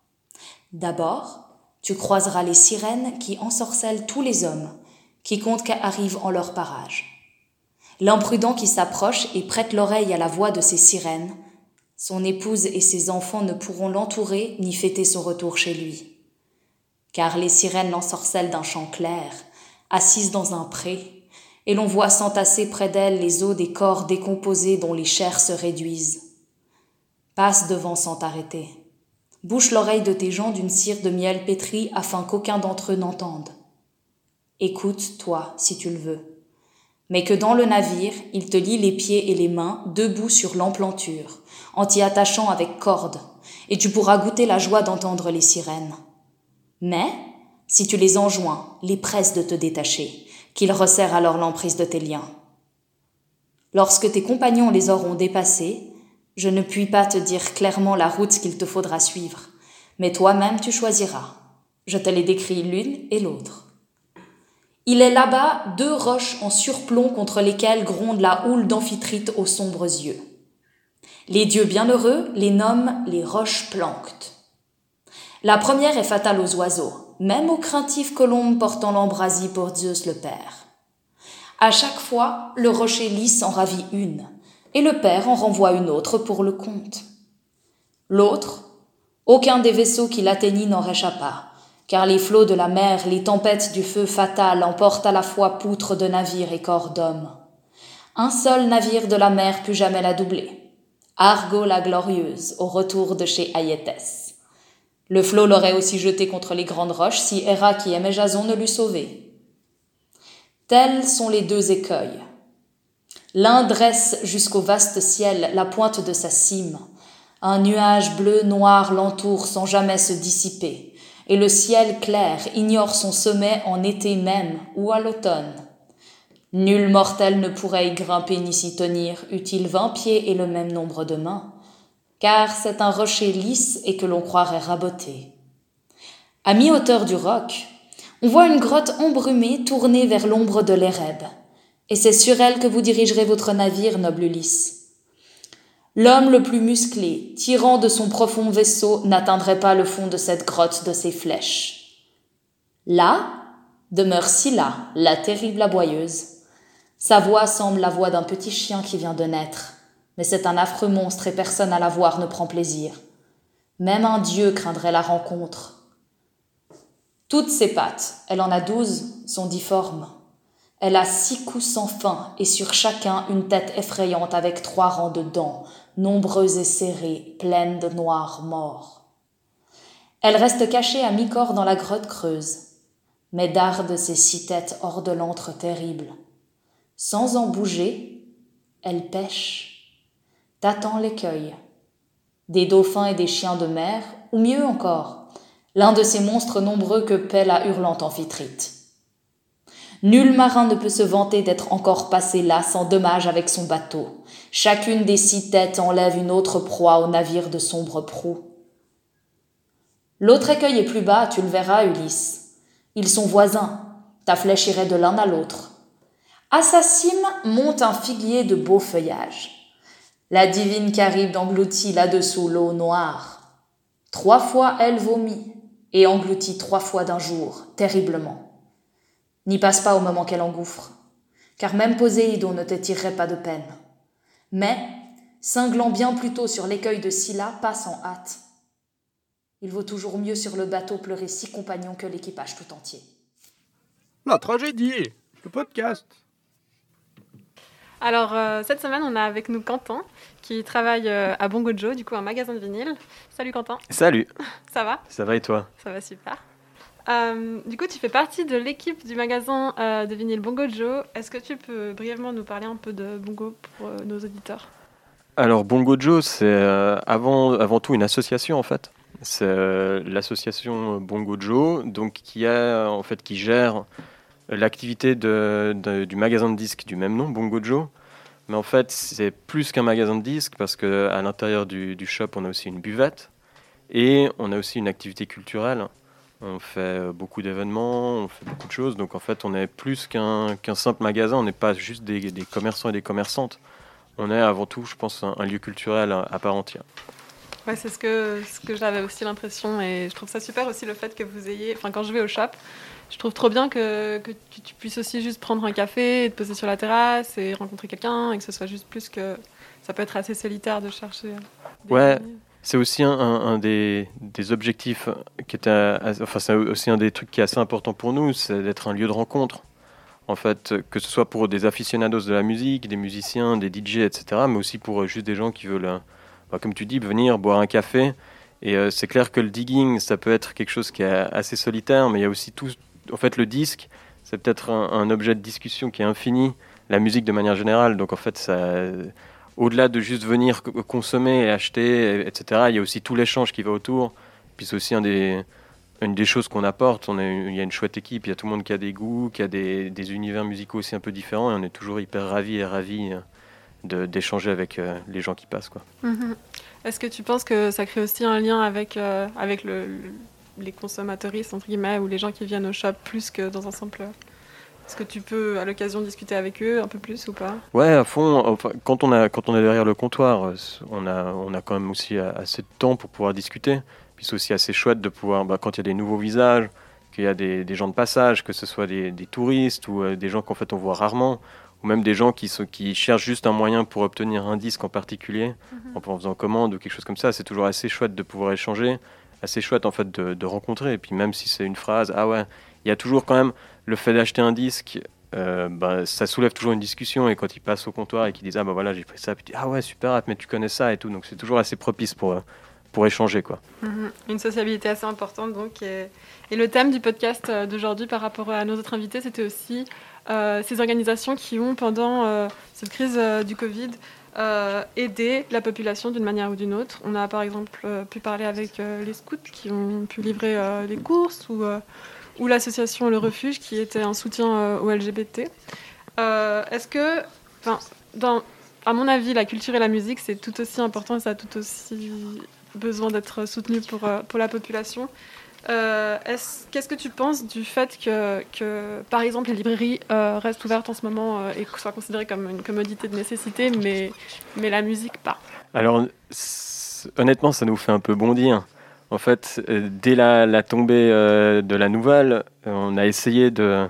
D'abord, tu croiseras les sirènes qui ensorcellent tous les hommes, quiconque arrive en leur parage. L'imprudent qui s'approche et prête l'oreille à la voix de ces sirènes, son épouse et ses enfants ne pourront l'entourer ni fêter son retour chez lui. Car les sirènes l'ensorcellent d'un champ clair, assise dans un pré, et l'on voit s'entasser près d'elle les os des corps décomposés dont les chairs se réduisent. Passe devant sans t'arrêter. Bouche l'oreille de tes gens d'une cire de miel pétrie afin qu'aucun d'entre eux n'entende. Écoute, toi, si tu le veux. Mais que dans le navire, il te lie les pieds et les mains debout sur l'emplanture, en t'y attachant avec corde, et tu pourras goûter la joie d'entendre les sirènes. Mais, si tu les enjoins, les presses de te détacher, qu'ils resserrent alors l'emprise de tes liens. Lorsque tes compagnons les auront dépassés, je ne puis pas te dire clairement la route qu'il te faudra suivre, mais toi-même tu choisiras. Je te les décris l'une et l'autre. Il est là-bas deux roches en surplomb contre lesquelles gronde la houle d'amphitrite aux sombres yeux. Les dieux bienheureux les nomment les roches planctes. La première est fatale aux oiseaux, même aux craintives colombes portant l'embrasie pour Zeus le Père. À chaque fois, le rocher lisse en ravit une, et le Père en renvoie une autre pour le compte. L'autre, aucun des vaisseaux qui l'atteignit n'en réchappa, car les flots de la mer, les tempêtes du feu fatal emportent à la fois poutres de navires et corps d'hommes. Un seul navire de la mer put jamais la doubler. Argo la glorieuse, au retour de chez Aïétès. Le flot l'aurait aussi jeté contre les grandes roches si Héra qui aimait Jason ne l'eût sauvé. Tels sont les deux écueils. L'un dresse jusqu'au vaste ciel la pointe de sa cime. Un nuage bleu noir l'entoure sans jamais se dissiper, et le ciel clair ignore son sommet en été même ou à l'automne. Nul mortel ne pourrait y grimper ni s'y tenir, eût-il vingt pieds et le même nombre de mains car c'est un rocher lisse et que l'on croirait raboté. À mi-hauteur du roc, on voit une grotte embrumée tournée vers l'ombre de l'Érèbe, et c'est sur elle que vous dirigerez votre navire, noble Ulysse. L'homme le plus musclé, tirant de son profond vaisseau, n'atteindrait pas le fond de cette grotte de ses flèches. Là demeure Scylla, la terrible aboyeuse. Sa voix semble la voix d'un petit chien qui vient de naître mais c'est un affreux monstre et personne à la voir ne prend plaisir. Même un dieu craindrait la rencontre. Toutes ses pattes, elle en a douze, sont difformes. Elle a six coups sans fin et sur chacun une tête effrayante avec trois rangs de dents, nombreuses et serrées, pleines de noirs morts. Elle reste cachée à mi-corps dans la grotte creuse, mais darde ses six têtes hors de l'antre terrible. Sans en bouger, elle pêche t'attend l'écueil. Des dauphins et des chiens de mer, ou mieux encore, l'un de ces monstres nombreux que paie la hurlante amphitrite. Nul marin ne peut se vanter d'être encore passé là sans dommage avec son bateau. Chacune des six têtes enlève une autre proie au navire de sombre proue. L'autre écueil est plus bas, tu le verras, Ulysse. Ils sont voisins. Ta flèche irait de l'un à l'autre. À sa cime monte un figuier de beau feuillage. La divine Caribe engloutit là-dessous l'eau noire. Trois fois elle vomit et engloutit trois fois d'un jour, terriblement. N'y passe pas au moment qu'elle engouffre, car même Poséidon ne te tirerait pas de peine. Mais, cinglant bien plutôt sur l'écueil de Scylla, passe en hâte. Il vaut toujours mieux sur le bateau pleurer six compagnons que l'équipage tout entier. La tragédie, le podcast. Alors, euh, cette semaine, on a avec nous Quentin, qui travaille euh, à Bongo Joe, du coup, un magasin de vinyle. Salut Quentin. Salut. Ça va? Ça va et toi? Ça va super. Euh, du coup, tu fais partie de l'équipe du magasin de vinyle Bongo Joe. Est-ce que tu peux brièvement nous parler un peu de Bongo pour nos auditeurs? Alors, Bongo Joe, c'est avant, avant tout une association en fait. C'est l'association Bongo Joe, donc qui a en fait qui gère l'activité du magasin de disques du même nom, Bongo Joe. Mais en fait, c'est plus qu'un magasin de disques parce qu'à l'intérieur du, shop, on a aussi une buvette et on a aussi une activité culturelle. On fait beaucoup d'événements, on fait beaucoup de choses. Donc en fait, on est plus qu'un simple magasin. On n'est pas juste des, commerçants et des commerçantes. On est avant tout, je pense, un, lieu culturel à, part entière. Ouais, c'est ce que, ce que j'avais aussi l'impression. Et je trouve ça super aussi le fait que vous ayez. Enfin, quand je vais au shop, je trouve trop bien que, que, tu puisses aussi juste prendre un café et te poser sur la terrasse et rencontrer quelqu'un et que ce soit juste plus que ça peut être assez solitaire de chercher. Ouais, c'est aussi un, des, objectifs qui était, enfin c'est aussi un des trucs qui est assez important pour nous, c'est d'être un lieu de rencontre. En fait, que ce soit pour des aficionados de la musique, des musiciens, des DJ, etc., mais aussi pour juste des gens qui veulent, bah, comme tu dis, venir boire un café. Et euh, c'est clair que le digging, ça peut être quelque chose qui est assez solitaire, mais il y a aussi tout, en fait, le disque, c'est peut-être un, objet de discussion qui est infini, la musique de manière générale. Donc, en fait, ça, au-delà de juste venir consommer et acheter, etc., il y a aussi tout l'échange qui va autour. Puis, c'est aussi une des choses qu'on apporte. On il y a une chouette équipe, il y a tout le monde qui a des goûts, qui a des, univers musicaux aussi un peu différents, et on est toujours hyper ravis et ravis d'échanger avec euh, les gens qui passent. Quoi. Mm-hmm. Est-ce que tu penses que ça crée aussi un lien avec, euh, avec le, les consommateuristes, entre guillemets, ou les gens qui viennent au shop plus que dans un sampleur Est-ce que tu peux, à l'occasion, discuter avec eux un peu plus ou pas? Ouais, à fond. quand, on a, quand on est derrière le comptoir, euh, on a, on a quand même aussi assez de temps pour pouvoir discuter. Puis c'est aussi assez chouette de pouvoir, bah, quand il y a des nouveaux visages, qu'il y a des, des, gens de passage, que ce soit des, des touristes ou euh, des gens qu'en fait on voit rarement, ou même des gens qui, qui cherchent juste un moyen pour obtenir un disque en particulier, mhm. en faisant commande ou quelque chose comme ça. C'est toujours assez chouette de pouvoir échanger assez chouette en fait de, rencontrer. Et puis même si c'est une phrase, ah ouais, il y a toujours quand même le fait d'acheter un disque. Euh, bah, ça soulève toujours une discussion et quand ils passent au comptoir et qu'ils disent ah bah voilà j'ai pris ça puis ah ouais super mais tu connais ça et tout donc c'est toujours assez propice pour pour échanger quoi mhm. une sociabilité assez importante donc et, le thème du podcast euh, d'aujourd'hui par rapport à nos autres invités c'était aussi euh, ces organisations qui ont pendant cette crise du Covid euh, aider la population d'une manière ou d'une autre. On a par exemple euh, pu parler avec euh, les scouts qui ont pu livrer les courses ou, ou l'association Le Refuge qui était un soutien aux LGBT. Est-ce que, dans, à mon avis, la culture et la musique, c'est tout aussi important et ça a tout aussi besoin d'être soutenu pour, pour la population. Euh, qu'est-ce que tu penses du fait que, par exemple, les librairies euh, restent ouvertes en ce moment euh, et soient considérées comme une commodité de nécessité, mais, mais la musique pas? Alors, honnêtement, ça nous fait un peu bondir. En fait, dès la, tombée de la nouvelle, on a essayé de,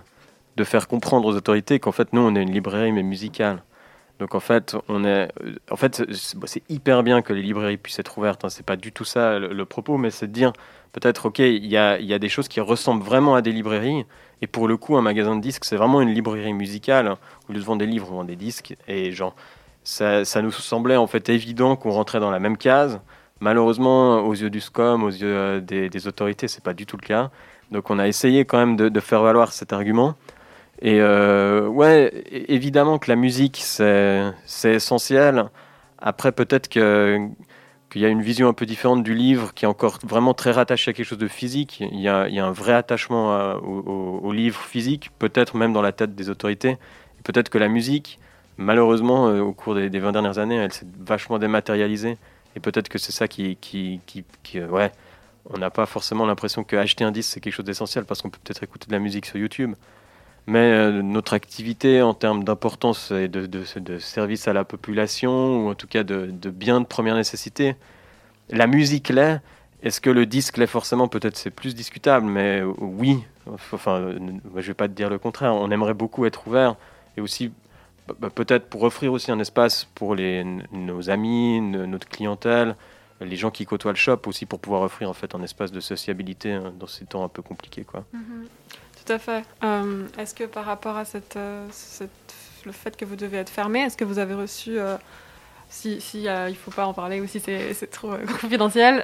faire comprendre aux autorités qu'en fait, nous, on est une librairie, mais musicale. Donc en fait, on est, en fait, c'est hyper bien que les librairies puissent être ouvertes. Hein. C'est pas du tout ça le propos, mais c'est de dire peut-être, ok, il y a, des choses qui ressemblent vraiment à des librairies. Et pour le coup, un magasin de disques, c'est vraiment une librairie musicale. Au lieu de des livres, on vend des disques. Et genre, ça nous semblait en fait évident qu'on rentrait dans la même case. Malheureusement, aux yeux du SCOM, aux yeux euh, des, des autorités, c'est pas du tout le cas. Donc on a essayé quand même de, faire valoir cet argument. Et euh, ouais, évidemment que la musique, c'est essentiel. Après, peut-être que il y a une vision un peu différente du livre qui est encore vraiment très rattaché à quelque chose de physique. Il y a, un vrai attachement au, livre physique, peut-être même dans la tête des autorités. Peut-être que la musique, malheureusement, euh, au cours des, 20 dernières années, elle s'est vachement dématérialisée. Et peut-être que c'est ça qui, qui, qui, euh, ouais, on n'a pas forcément l'impression que acheter un disque c'est quelque chose d'essentiel parce qu'on peut peut-être écouter de la musique sur YouTube. Mais euh, notre activité en termes d'importance et de, de, service à la population, ou en tout cas de, de biens de première nécessité, la musique l'est. Est-ce que le disque l'est forcément? Peut-être c'est plus discutable, mais oui. Enfin, je ne vais pas te dire le contraire. On aimerait beaucoup être ouvert et aussi bah, peut-être pour offrir aussi un espace pour les, nos amis, notre clientèle, les gens qui côtoient le shop aussi pour pouvoir offrir en fait un espace de sociabilité hein, dans ces temps un peu compliqués quoi. Mm-hmm. Tout à fait. Euh, est-ce que par rapport à cette, euh, le fait que vous devez être fermé. Est-ce que vous avez reçu, euh, si, si euh, il faut pas en parler ou si c'est trop confidentiel,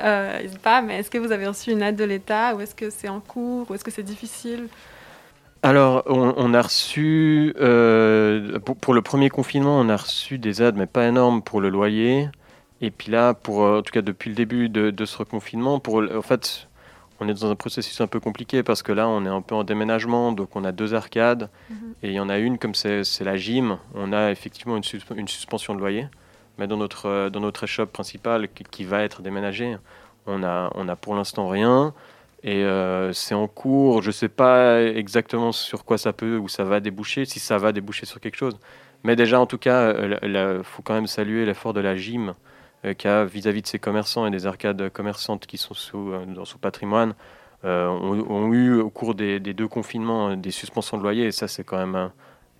pas, mais est-ce que vous avez reçu une aide de l'État ou est-ce que c'est en cours ou est-ce que c'est difficile Alors, on, on a reçu, pour, pour, le premier confinement, on a reçu des aides, mais pas énormes pour le loyer. Et puis là, pour, en tout cas depuis le début de, de ce reconfinement, pour, en fait, on est dans un processus un peu compliqué parce que là, on est un peu en déménagement, donc on a deux arcades mhm. et il y en a une comme c'est la gym, on a effectivement une, une, suspension de loyer, mais dans notre euh, dans notre échoppe principale qui, va être déménagée, on a on a pour l'instant rien et euh, c'est en cours. Je sais pas exactement sur quoi ça peut ou ça va déboucher, si ça va déboucher sur quelque chose, mais déjà en tout cas, il euh, faut quand même saluer l'effort de la gym euh, qui a vis-à-vis de ces commerçants et des arcades commerçantes qui sont sous, euh, dans son patrimoine, euh, ont, eu au cours des, deux confinements des suspensions de loyer, et ça c'est quand même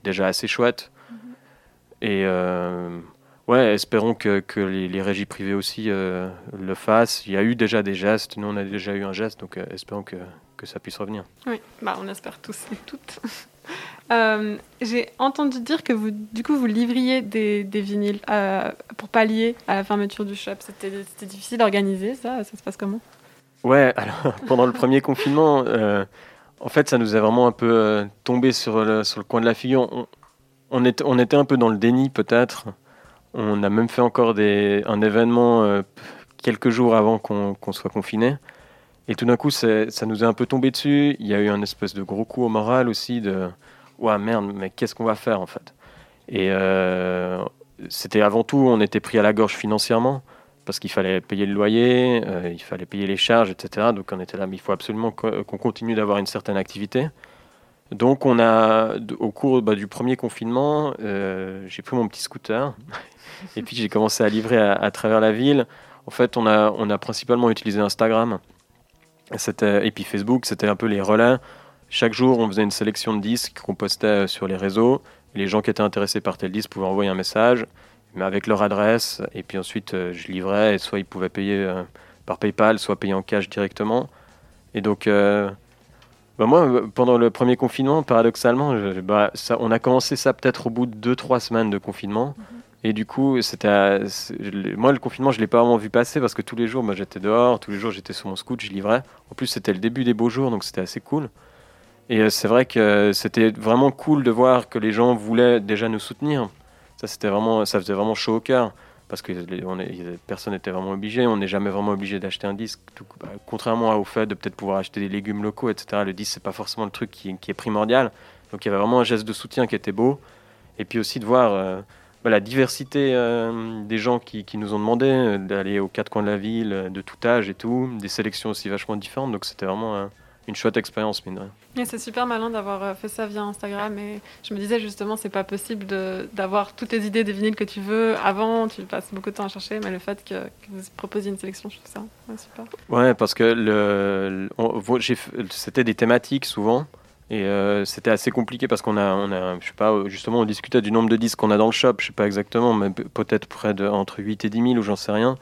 déjà assez chouette. Mm-hmm. Et ouais, espérons que, que les, régies privées aussi le fassent. Il y a eu déjà des gestes, nous on a déjà eu un geste, donc espérons que, que ça puisse revenir. Oui, bah, on espère tous et toutes. Euh, j'ai entendu dire que vous, du coup, vous livriez des, des vinyles euh, pour pallier à la fermeture du shop. C'était difficile d'organiser ça Ça se passe comment? Ouais, alors pendant le premier confinement, euh, en fait, ça nous a vraiment un peu tombé sur le, sur le coin de la figure. On, on, était, on était un peu dans le déni, peut-être. On a même fait encore des, un événement quelques jours avant qu'on soit confiné. Et tout d'un coup, ça nous est un peu tombé dessus. Il y a eu un espèce de gros coup au moral aussi de ouais merde, mais qu'est-ce qu'on va faire en fait? Et euh, c'était avant tout, on était pris à la gorge financièrement parce qu'il fallait payer le loyer, euh, il fallait payer les charges, etc. Donc on était là, mais il faut absolument qu'on continue d'avoir une certaine activité. Donc on a, au cours bah, du premier confinement, euh, j'ai pris mon petit scooter et puis j'ai commencé à livrer à, travers la ville. En fait, on a, on a principalement utilisé Instagram et puis Facebook, c'était un peu les relais chaque jour, on faisait une sélection de disques qu'on postait euh, sur les réseaux. Les gens qui étaient intéressés par tel disque pouvaient envoyer un message, mais avec leur adresse. Et puis ensuite, euh, je livrais, et soit ils pouvaient payer par PayPal, soit payer en cash directement. Et donc, bah, moi, pendant le premier confinement, paradoxalement, bah, ça, on a commencé ça peut-être au bout de 2-3 semaines de confinement. Mhm. Et du coup, c'était moi le confinement, je l'ai pas vraiment vu passer parce que tous les jours, moi j'étais dehors, tous les jours j'étais sur mon scoot, je livrais. En plus, c'était le début des beaux jours, donc c'était assez cool. Et euh, c'est vrai que c'était vraiment cool de voir que les gens voulaient déjà nous soutenir. Ça, c'était vraiment, ça faisait vraiment chaud au cœur parce que personne n'était vraiment obligé. On n'est jamais vraiment obligé d'acheter un disque. Bah, contrairement au fait de peut-être pouvoir acheter des légumes locaux, etc. Le disque, c'est pas forcément le truc qui, est primordial. Donc il y avait vraiment un geste de soutien qui était beau. Et puis aussi de voir euh, bah, la diversité euh, des gens qui, qui, nous ont demandé d'aller aux quatre coins de la ville, de tout âge et tout. Des sélections aussi vachement différentes. Donc c'était vraiment une chouette expérience, mine de rien. c'est super malin d'avoir euh, fait ça via Instagram. Et je me disais justement, c'est pas possible d'avoir toutes les idées des vinyles que tu veux avant. Tu passes beaucoup de temps à chercher, mais le fait que, vous proposiez une sélection, je trouve ça ouais, super. Ouais, parce que le, c'était des thématiques souvent. Et euh, c'était assez compliqué parce qu'on a, on a, je sais pas, justement, on discutait du nombre de disques qu'on a dans le shop, je sais pas exactement, mais peut-être près de entre 8 et 10 000 ou j'en sais rien.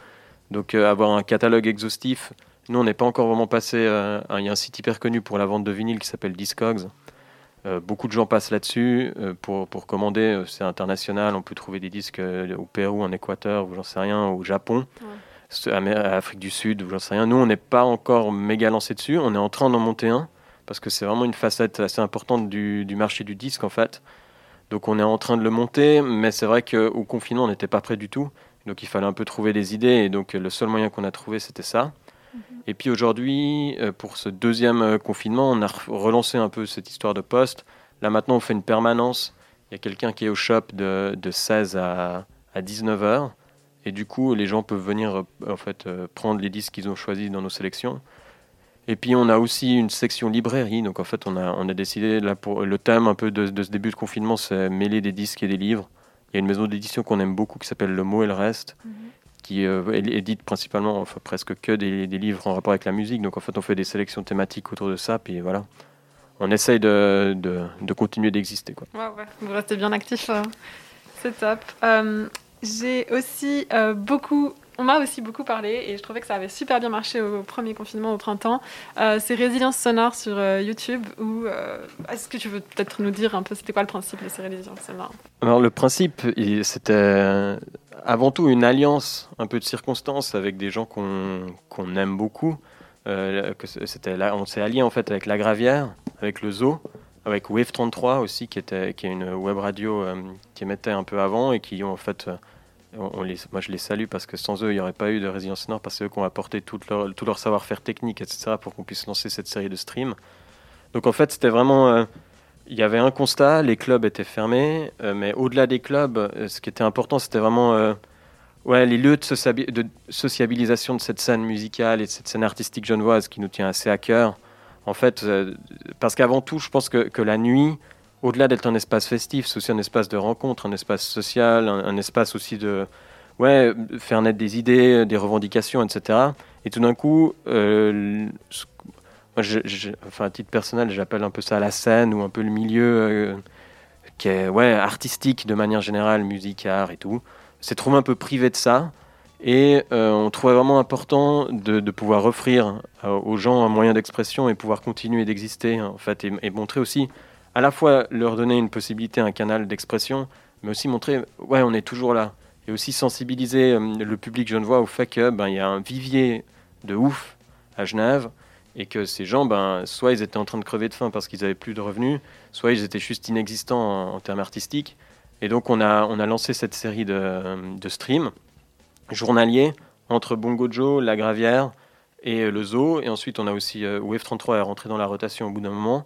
Donc euh, avoir un catalogue exhaustif, nous, on n'est pas encore vraiment passé. Euh, il y a un site hyper connu pour la vente de vinyle qui s'appelle Discogs. Euh, beaucoup de gens passent là-dessus euh, pour, pour, commander. C'est international. On peut trouver des disques au Pérou, en Équateur, ou j'en sais rien, au Japon, à, Afrique du Sud, ou j'en sais rien. Nous, on n'est pas encore méga lancé dessus. On est en train d'en monter un parce que c'est vraiment une facette assez importante du, du, marché du disque en fait. Donc on est en train de le monter, mais c'est vrai qu'au confinement, on n'était pas prêt du tout. Donc il fallait un peu trouver des idées, et donc le seul moyen qu'on a trouvé, c'était ça. Et puis aujourd'hui, euh, pour ce deuxième euh, confinement, on a relancé un peu cette histoire de poste. Là maintenant, on fait une permanence. Il y a quelqu'un qui est au shop de, de 16 à, à 19 heures. Et du coup, les gens peuvent venir euh, en fait, prendre les disques qu'ils ont choisis dans nos sélections. Et puis on a aussi une section librairie. Donc en fait, on a, on a décidé, là, pour le thème un peu de, ce début de confinement, c'est mêler des disques et des livres. Il y a une maison d'édition qu'on aime beaucoup qui s'appelle Le Mot et le Reste, mhm qui euh, édite principalement, enfin presque que des, livres en rapport avec la musique. Donc en fait, on fait des sélections thématiques autour de ça, puis voilà. On essaye de, continuer d'exister. Quoi. Vous restez bien actif, euh, c'est top. Euh, j'ai aussi beaucoup on m'a aussi beaucoup parlé et je trouvais que ça avait super bien marché au premier confinement au printemps. Euh, c'est Résilience sonore sur euh, YouTube. Ou est-ce que tu veux peut-être nous dire un peu c'était quoi le principe de ces Résilience sonore Alors le principe, c'était avant tout une alliance un peu de circonstances avec des gens qu'on aime beaucoup. c'était là, on s'est allié en fait avec La Gravière, avec le Zoo, avec Wave 33 aussi, qui était qui est une web radio qui émettait un peu avant et qui ont en fait moi, je les salue parce que sans eux, il n'y aurait pas eu de Résilience Sonore parce que eux qui ont apporté tout leur, savoir-faire technique, etc., pour qu'on puisse lancer cette série de streams. Donc en fait, c'était vraiment. Euh, il y avait un constat, les clubs étaient fermés, euh, mais au-delà des clubs, euh, ce qui était important, c'était vraiment ouais, les lieux de, de, sociabilisation de cette scène musicale et de cette scène artistique genevoise qui nous tient assez à cœur. En fait, parce qu'avant tout, je pense que, que la nuit, au-delà d'être un espace festif, c'est aussi un espace de rencontre, un espace social, un, espace aussi de ouais, faire naître des idées, des revendications, etc. Et tout d'un coup, euh, enfin, à titre personnel, j'appelle un peu ça la scène ou un peu le milieu euh, qui est ouais, artistique de manière générale, musique, art et tout. C'est trouvé un peu privé de ça. Et euh, on trouvait vraiment important de, pouvoir offrir aux gens un moyen d'expression et pouvoir continuer d'exister, en fait, et montrer aussi à la fois leur donner une possibilité, un canal d'expression, mais aussi montrer, ouais, on est toujours là. Et aussi sensibiliser euh, le public genevois au fait qu'il ben, y a un vivier de ouf à Genève et que ces gens, ben, soit ils étaient en train de crever de faim parce qu'ils n'avaient plus de revenus, soit ils étaient juste inexistants en, termes artistiques. Et donc on a, on a lancé cette série de, de streams journaliers entre Bongo La Gravière et le Zoo. Et ensuite on a aussi euh, Wave 33 est rentré dans la rotation au bout d'un moment.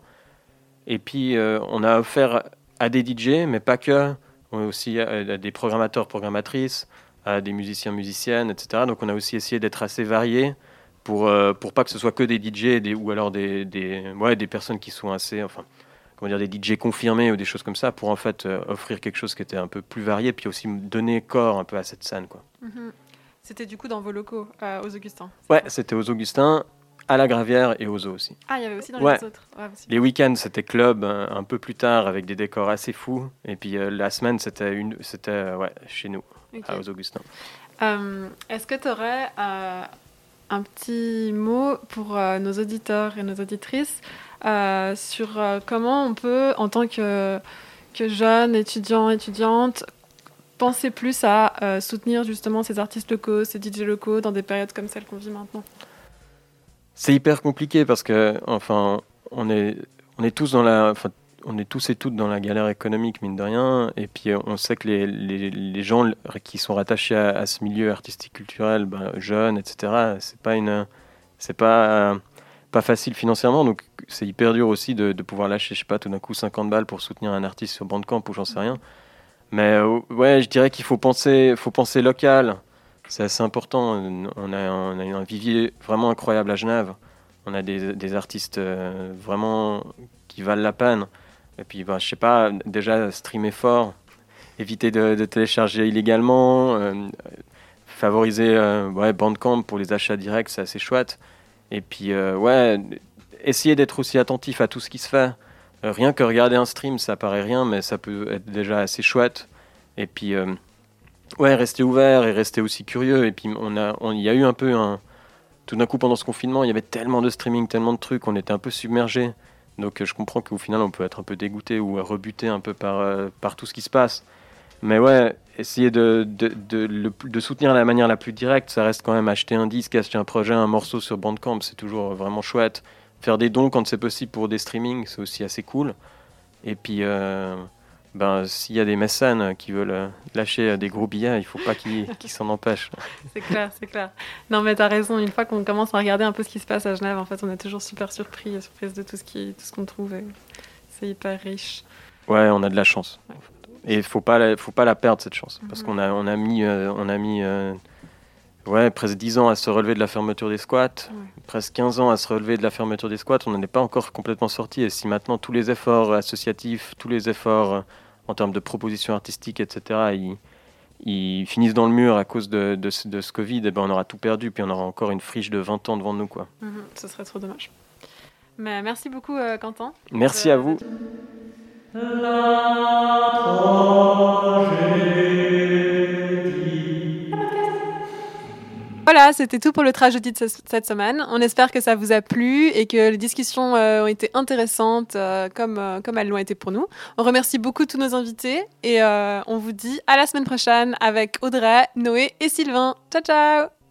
Et puis, euh, on a offert à des DJ, mais pas que, aussi à des programmateurs, programmatrices, à des musiciens, musiciennes, etc. Donc, on a aussi essayé d'être assez varié pour, euh, pour pas que ce soit que des DJ des, ou alors des, des, ouais, des personnes qui sont assez, enfin, comment dire, des DJ confirmés ou des choses comme ça, pour en fait euh, offrir quelque chose qui était un peu plus varié, puis aussi donner corps un peu à cette scène, quoi. Mhm. C'était du coup dans vos locaux, aux Augustins Ouais, c'était aux Augustins à la Gravière et aux Zoo aussi. Ah, il y avait aussi dans les autres. les week-ends, c'était club euh, un, peu plus tard avec des décors assez fous. Et puis euh, la semaine, c'était une, c'était euh, ouais, chez nous, à aux Augustins. Est-ce que tu aurais un petit mot pour nos auditeurs et nos auditrices sur comment on peut, en tant que, que jeune étudiant, étudiante, penser plus à soutenir justement ces artistes locaux, ces DJ locaux dans des périodes comme celles qu'on vit maintenant? C'est hyper compliqué parce que, enfin, on est, on est tous dans la, enfin, on est tous et toutes dans la galère économique, mine de rien. Et puis, on sait que les, les, les gens qui sont rattachés à, ce milieu artistique, culturel, ben, jeunes, etc., c'est pas une, c'est pas, pas facile financièrement. Donc, c'est hyper dur aussi de, de, pouvoir lâcher, je sais pas, tout d'un coup 50 balles pour soutenir un artiste sur Bandcamp ou j'en sais rien. Mais euh, ouais, je dirais qu'il faut penser, faut penser local c'est assez important. On a, un vivier vraiment incroyable à Genève. On a des, artistes euh, vraiment qui valent la peine. Et puis, bah, je sais pas, déjà streamer fort, éviter de, télécharger illégalement, euh, favoriser euh, ouais, Bandcamp pour les achats directs, c'est assez chouette. Et puis, ouais, essayer d'être aussi attentif à tout ce qui se fait. rien que regarder un stream, ça paraît rien, mais ça peut être déjà assez chouette. Et puis, ouais, rester ouvert et rester aussi curieux. Et puis, on a, il y a eu un peu un. Tout d'un coup, pendant ce confinement, il y avait tellement de streaming, tellement de trucs, on était un peu submergé. Donc, je comprends qu'au final, on peut être un peu dégoûté ou rebuté un peu par, euh, par tout ce qui se passe. Mais ouais, essayer de, de, de, de, soutenir la manière la plus directe, ça reste quand même acheter un disque, acheter un projet, un morceau sur Bandcamp, c'est toujours vraiment chouette. Faire des dons quand c'est possible pour des streamings, c'est aussi assez cool. Et puis, euh, ben, s'il y a des mécènes qui veulent euh, lâcher euh, des gros billets, il faut pas qu'ils s'en empêchent. c'est clair, c'est clair. Non, mais tu as raison. Une fois qu'on commence à regarder un peu ce qui se passe à Genève, en fait, on est toujours super surpris, surprise de tout ce tout ce qu'on trouve. C'est hyper riche. Ouais, on a de la chance. Et il faut pas, faut pas la perdre cette chance, parce mhm. qu'on a, on a mis, euh, on a mis Ouais, presque 10 ans à se relever de la fermeture des squats, presque 15 ans à se relever de la fermeture des squats, on n'en est pas encore complètement sorti. Et si maintenant tous les efforts associatifs, tous les efforts en termes de propositions artistiques, etc., ils, finissent dans le mur à cause de, de, ce Covid, et eh ben on aura tout perdu, puis on aura encore une friche de 20 ans devant nous. Quoi. Mhm, ce serait trop dommage. Mais merci beaucoup, euh, Quentin. Merci à vous. Voilà, c'était tout pour le tragédie de ce- cette semaine. On espère que ça vous a plu et que les discussions euh, ont été intéressantes euh, comme, euh, comme elles l'ont été pour nous. On remercie beaucoup tous nos invités et on vous dit à la semaine prochaine avec Audrey, Noé et Sylvain. Ciao ciao